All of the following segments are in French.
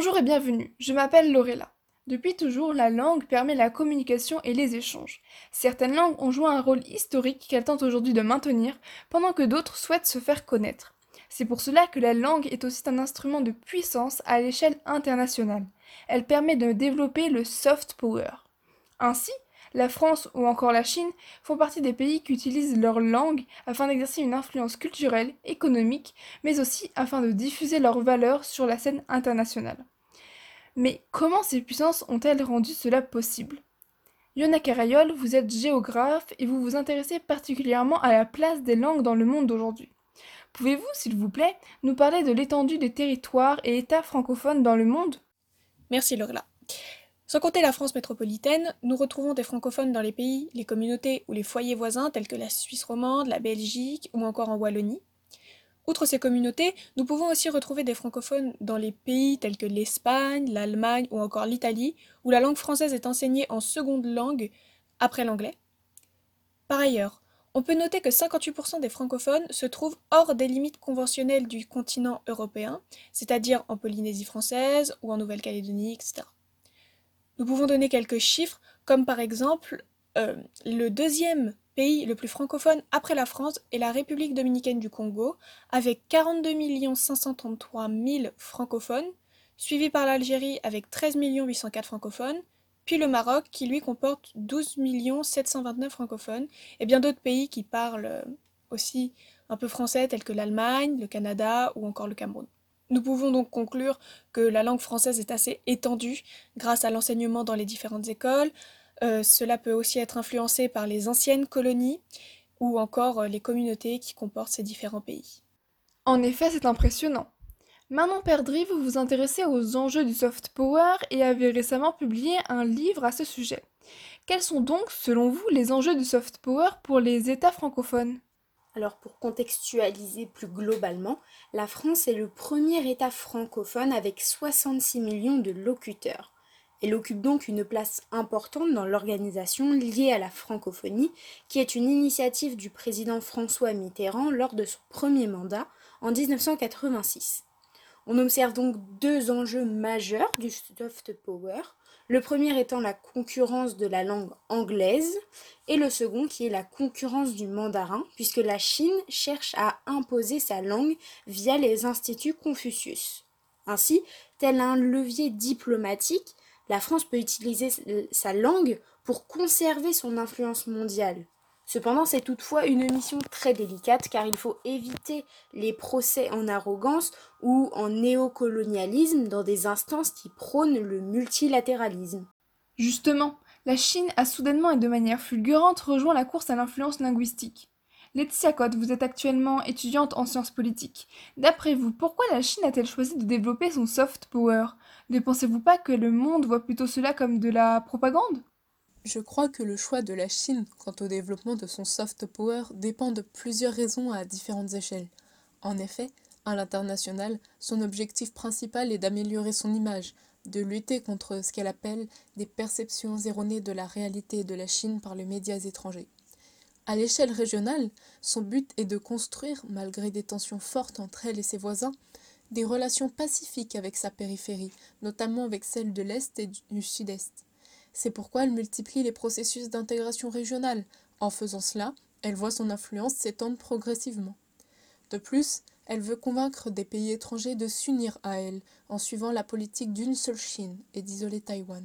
Bonjour et bienvenue, je m'appelle Lorella. Depuis toujours, la langue permet la communication et les échanges. Certaines langues ont joué un rôle historique qu'elles tentent aujourd'hui de maintenir, pendant que d'autres souhaitent se faire connaître. C'est pour cela que la langue est aussi un instrument de puissance à l'échelle internationale. Elle permet de développer le soft power. Ainsi, la France ou encore la Chine font partie des pays qui utilisent leur langue afin d'exercer une influence culturelle, économique, mais aussi afin de diffuser leurs valeurs sur la scène internationale. Mais comment ces puissances ont-elles rendu cela possible? Yona Carayol, vous êtes géographe et vous vous intéressez particulièrement à la place des langues dans le monde d'aujourd'hui. Pouvez-vous, s'il vous plaît, nous parler de l'étendue des territoires et États francophones dans le monde? Merci Lorela. Sans compter la France métropolitaine, nous retrouvons des francophones dans les pays, les communautés ou les foyers voisins tels que la Suisse romande, la Belgique ou encore en Wallonie. Outre ces communautés, nous pouvons aussi retrouver des francophones dans les pays tels que l'Espagne, l'Allemagne ou encore l'Italie, où la langue française est enseignée en seconde langue après l'anglais. Par ailleurs, on peut noter que 58% des francophones se trouvent hors des limites conventionnelles du continent européen, c'est-à-dire en Polynésie française ou en Nouvelle-Calédonie, etc. Nous pouvons donner quelques chiffres, comme par exemple euh, le deuxième pays le plus francophone après la France est la République dominicaine du Congo, avec 42 533 000 francophones, suivi par l'Algérie avec 13 804 francophones, puis le Maroc qui lui comporte 12 729 francophones, et bien d'autres pays qui parlent euh, aussi un peu français tels que l'Allemagne, le Canada ou encore le Cameroun. Nous pouvons donc conclure que la langue française est assez étendue grâce à l'enseignement dans les différentes écoles. Euh, cela peut aussi être influencé par les anciennes colonies ou encore euh, les communautés qui comportent ces différents pays. En effet, c'est impressionnant. Manon Perdry, vous vous intéressez aux enjeux du soft power et avez récemment publié un livre à ce sujet. Quels sont donc, selon vous, les enjeux du soft power pour les États francophones? Alors pour contextualiser plus globalement, la France est le premier État francophone avec 66 millions de locuteurs. Elle occupe donc une place importante dans l'organisation liée à la francophonie, qui est une initiative du président François Mitterrand lors de son premier mandat en 1986. On observe donc deux enjeux majeurs du soft power. Le premier étant la concurrence de la langue anglaise et le second qui est la concurrence du mandarin, puisque la Chine cherche à imposer sa langue via les instituts Confucius. Ainsi, tel un levier diplomatique, la France peut utiliser sa langue pour conserver son influence mondiale. Cependant, c'est toutefois une mission très délicate car il faut éviter les procès en arrogance ou en néocolonialisme dans des instances qui prônent le multilatéralisme. Justement, la Chine a soudainement et de manière fulgurante rejoint la course à l'influence linguistique. Laetitia Cotte, vous êtes actuellement étudiante en sciences politiques. D'après vous, pourquoi la Chine a-t-elle choisi de développer son soft power? Ne pensez-vous pas que le monde voit plutôt cela comme de la propagande? Je crois que le choix de la Chine quant au développement de son soft power dépend de plusieurs raisons à différentes échelles. En effet, à l'international, son objectif principal est d'améliorer son image, de lutter contre ce qu'elle appelle des perceptions erronées de la réalité de la Chine par les médias étrangers. À l'échelle régionale, son but est de construire, malgré des tensions fortes entre elle et ses voisins, des relations pacifiques avec sa périphérie, notamment avec celle de l'Est et du Sud-Est. C'est pourquoi elle multiplie les processus d'intégration régionale. En faisant cela, elle voit son influence s'étendre progressivement. De plus, elle veut convaincre des pays étrangers de s'unir à elle en suivant la politique d'une seule Chine et d'isoler Taïwan.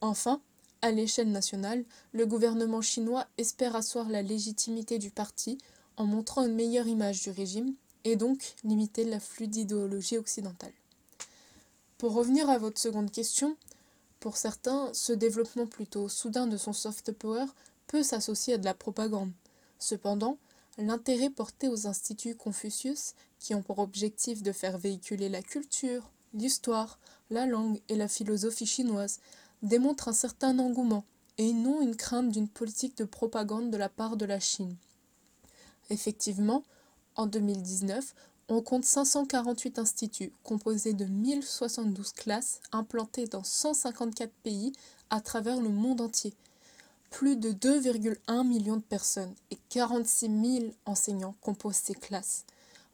Enfin, à l'échelle nationale, le gouvernement chinois espère asseoir la légitimité du parti en montrant une meilleure image du régime et donc limiter l'afflux d'idéologie occidentale. Pour revenir à votre seconde question, pour certains, ce développement plutôt soudain de son soft power peut s'associer à de la propagande. Cependant, l'intérêt porté aux instituts Confucius, qui ont pour objectif de faire véhiculer la culture, l'histoire, la langue et la philosophie chinoise, démontre un certain engouement et non une crainte d'une politique de propagande de la part de la Chine. Effectivement, en 2019, on compte 548 instituts composés de 1072 classes implantées dans 154 pays à travers le monde entier. Plus de 2,1 millions de personnes et 46 000 enseignants composent ces classes.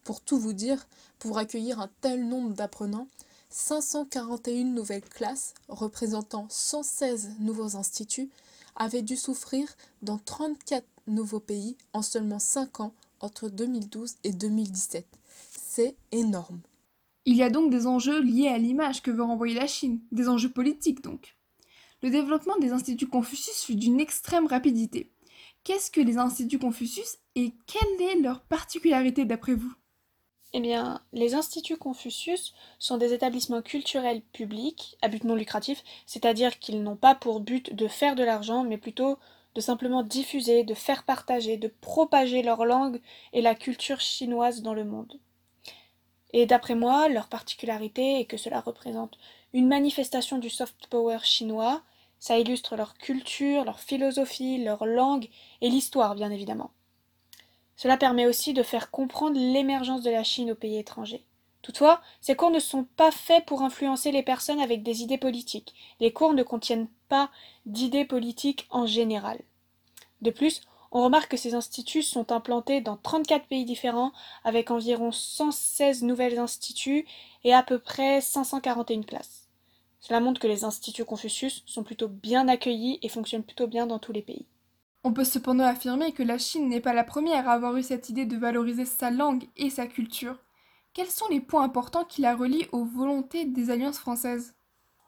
Pour tout vous dire, pour accueillir un tel nombre d'apprenants, 541 nouvelles classes, représentant 116 nouveaux instituts, avaient dû souffrir dans 34 nouveaux pays en seulement 5 ans entre 2012 et 2017. C'est énorme. Il y a donc des enjeux liés à l'image que veut renvoyer la Chine, des enjeux politiques donc. Le développement des instituts Confucius fut d'une extrême rapidité. Qu'est-ce que les instituts Confucius et quelle est leur particularité d'après vous? Eh bien, les instituts Confucius sont des établissements culturels publics à but non lucratif, c'est-à-dire qu'ils n'ont pas pour but de faire de l'argent, mais plutôt de simplement diffuser, de faire partager, de propager leur langue et la culture chinoise dans le monde. Et d'après moi, leur particularité est que cela représente une manifestation du soft power chinois, ça illustre leur culture, leur philosophie, leur langue et l'histoire bien évidemment. Cela permet aussi de faire comprendre l'émergence de la Chine aux pays étrangers. Toutefois, ces cours ne sont pas faits pour influencer les personnes avec des idées politiques. Les cours ne contiennent pas d'idées politiques en général. De plus, on remarque que ces instituts sont implantés dans 34 pays différents, avec environ 116 nouvelles instituts et à peu près 541 classes. Cela montre que les instituts Confucius sont plutôt bien accueillis et fonctionnent plutôt bien dans tous les pays. On peut cependant affirmer que la Chine n'est pas la première à avoir eu cette idée de valoriser sa langue et sa culture. Quels sont les points importants qui la relient aux volontés des alliances françaises?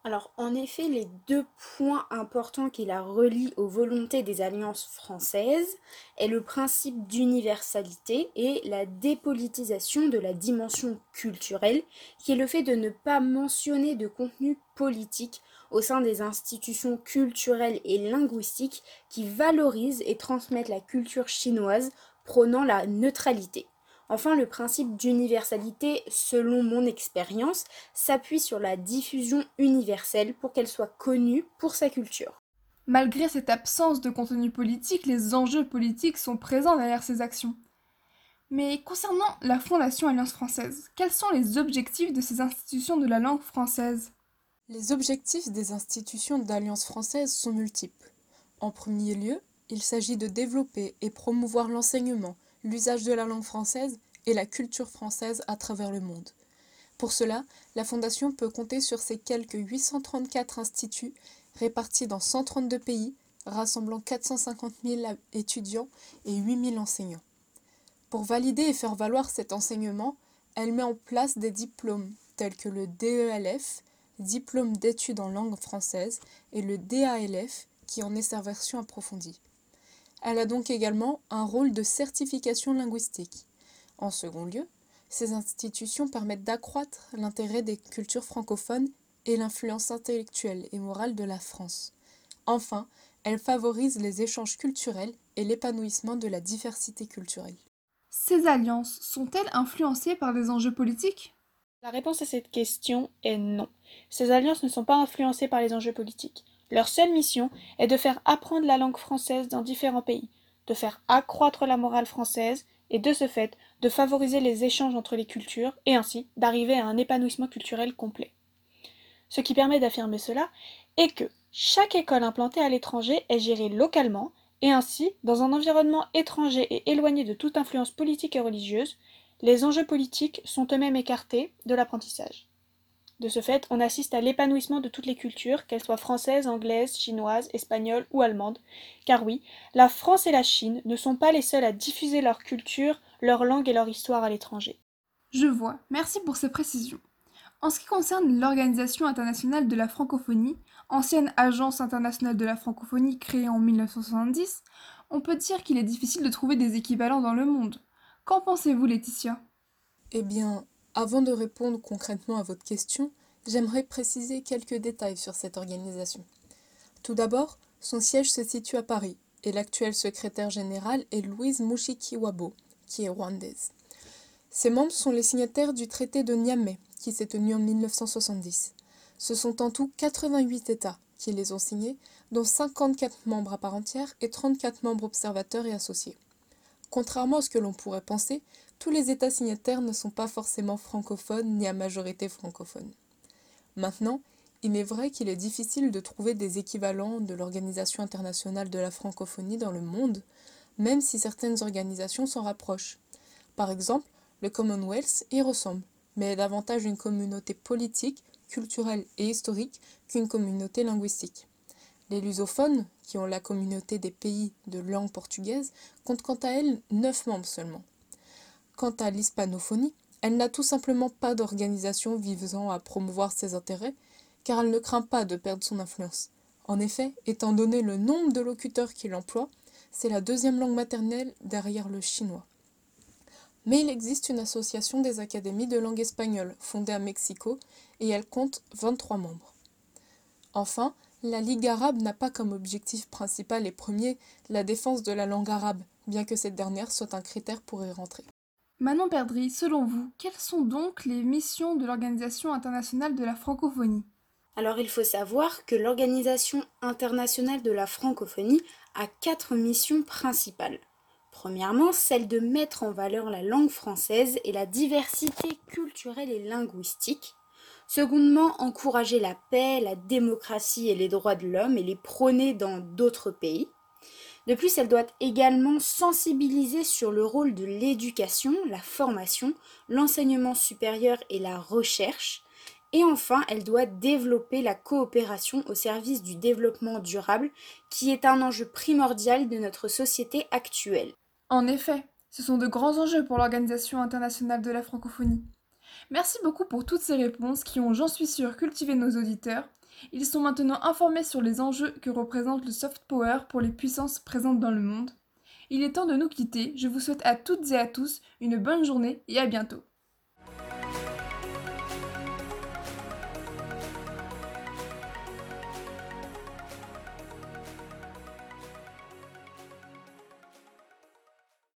Alors en effet, les deux points importants qui la relient aux volontés des alliances françaises est le principe d'universalité et la dépolitisation de la dimension culturelle, qui est le fait de ne pas mentionner de contenu politique au sein des institutions culturelles et linguistiques qui valorisent et transmettent la culture chinoise prônant la neutralité. Enfin, le principe d'universalité, selon mon expérience, s'appuie sur la diffusion universelle pour qu'elle soit connue pour sa culture. Malgré cette absence de contenu politique, les enjeux politiques sont présents derrière ces actions. Mais concernant la Fondation Alliance française, quels sont les objectifs de ces institutions de la langue française? Les objectifs des institutions d'Alliance française sont multiples. En premier lieu, il s'agit de développer et promouvoir l'enseignement, l'usage de la langue française et la culture française à travers le monde. Pour cela, la Fondation peut compter sur ses quelques 834 instituts répartis dans 132 pays, rassemblant 450 000 étudiants et 8 000 enseignants. Pour valider et faire valoir cet enseignement, elle met en place des diplômes tels que le DELF, diplôme d'études en langue française, et le DALF, qui en est sa version approfondie. Elle a donc également un rôle de certification linguistique. En second lieu, ces institutions permettent d'accroître l'intérêt des cultures francophones et l'influence intellectuelle et morale de la France. Enfin, elles favorisent les échanges culturels et l'épanouissement de la diversité culturelle. Ces alliances sont-elles influencées par des enjeux politiques? La réponse à cette question est non. Ces alliances ne sont pas influencées par les enjeux politiques. Leur seule mission est de faire apprendre la langue française dans différents pays, de faire accroître la morale française et de ce fait de favoriser les échanges entre les cultures et ainsi d'arriver à un épanouissement culturel complet. Ce qui permet d'affirmer cela est que chaque école implantée à l'étranger est gérée localement et ainsi, dans un environnement étranger et éloigné de toute influence politique et religieuse, les enjeux politiques sont eux-mêmes écartés de l'apprentissage. De ce fait, on assiste à l'épanouissement de toutes les cultures, qu'elles soient françaises, anglaises, chinoises, espagnoles ou allemandes. Car oui, la France et la Chine ne sont pas les seules à diffuser leur culture, leur langue et leur histoire à l'étranger. Je vois, merci pour ces précisions. En ce qui concerne l'Organisation internationale de la francophonie, ancienne agence internationale de la francophonie créée en 1970, on peut dire qu'il est difficile de trouver des équivalents dans le monde. Qu'en pensez-vous, Laetitia? Eh bien, avant de répondre concrètement à votre question, j'aimerais préciser quelques détails sur cette organisation. Tout d'abord, son siège se situe à Paris et l'actuel secrétaire général est Louise Mushikiwabo, qui est rwandaise. Ses membres sont les signataires du traité de Niamey, qui s'est tenu en 1970. Ce sont en tout 88 États qui les ont signés, dont 54 membres à part entière et 34 membres observateurs et associés. Contrairement à ce que l'on pourrait penser, tous les États signataires ne sont pas forcément francophones ni à majorité francophone. Maintenant, il est vrai qu'il est difficile de trouver des équivalents de l'Organisation internationale de la francophonie dans le monde, même si certaines organisations s'en rapprochent. Par exemple, le Commonwealth y ressemble, mais est davantage une communauté politique culturelle et historique qu'une communauté linguistique. Les lusophones, qui ont la communauté des pays de langue portugaise, comptent quant à elles neuf membres seulement. Quant à l'hispanophonie, elle n'a tout simplement pas d'organisation visant à promouvoir ses intérêts, car elle ne craint pas de perdre son influence. En effet, étant donné le nombre de locuteurs qui l'emploient, c'est la deuxième langue maternelle derrière le chinois. Mais il existe une association des académies de langue espagnole fondée à Mexico et elle compte 23 membres. Enfin, la Ligue arabe n'a pas comme objectif principal et premier la défense de la langue arabe, bien que cette dernière soit un critère pour y rentrer. Manon Perdry, selon vous, quelles sont donc les missions de l'Organisation internationale de la francophonie? Alors il faut savoir que l'Organisation internationale de la francophonie a quatre missions principales. Premièrement, celle de mettre en valeur la langue française et la diversité culturelle et linguistique. Secondement, encourager la paix, la démocratie et les droits de l'homme et les prôner dans d'autres pays. De plus, elle doit également sensibiliser sur le rôle de l'éducation, la formation, l'enseignement supérieur et la recherche. Et enfin, elle doit développer la coopération au service du développement durable, qui est un enjeu primordial de notre société actuelle. En effet, ce sont de grands enjeux pour l'Organisation internationale de la francophonie. Merci beaucoup pour toutes ces réponses qui ont, j'en suis sûre, cultivé nos auditeurs ils sont maintenant informés sur les enjeux que représente le soft power pour les puissances présentes dans le monde. Il est temps de nous quitter. Je vous souhaite à toutes et à tous une bonne journée et à bientôt.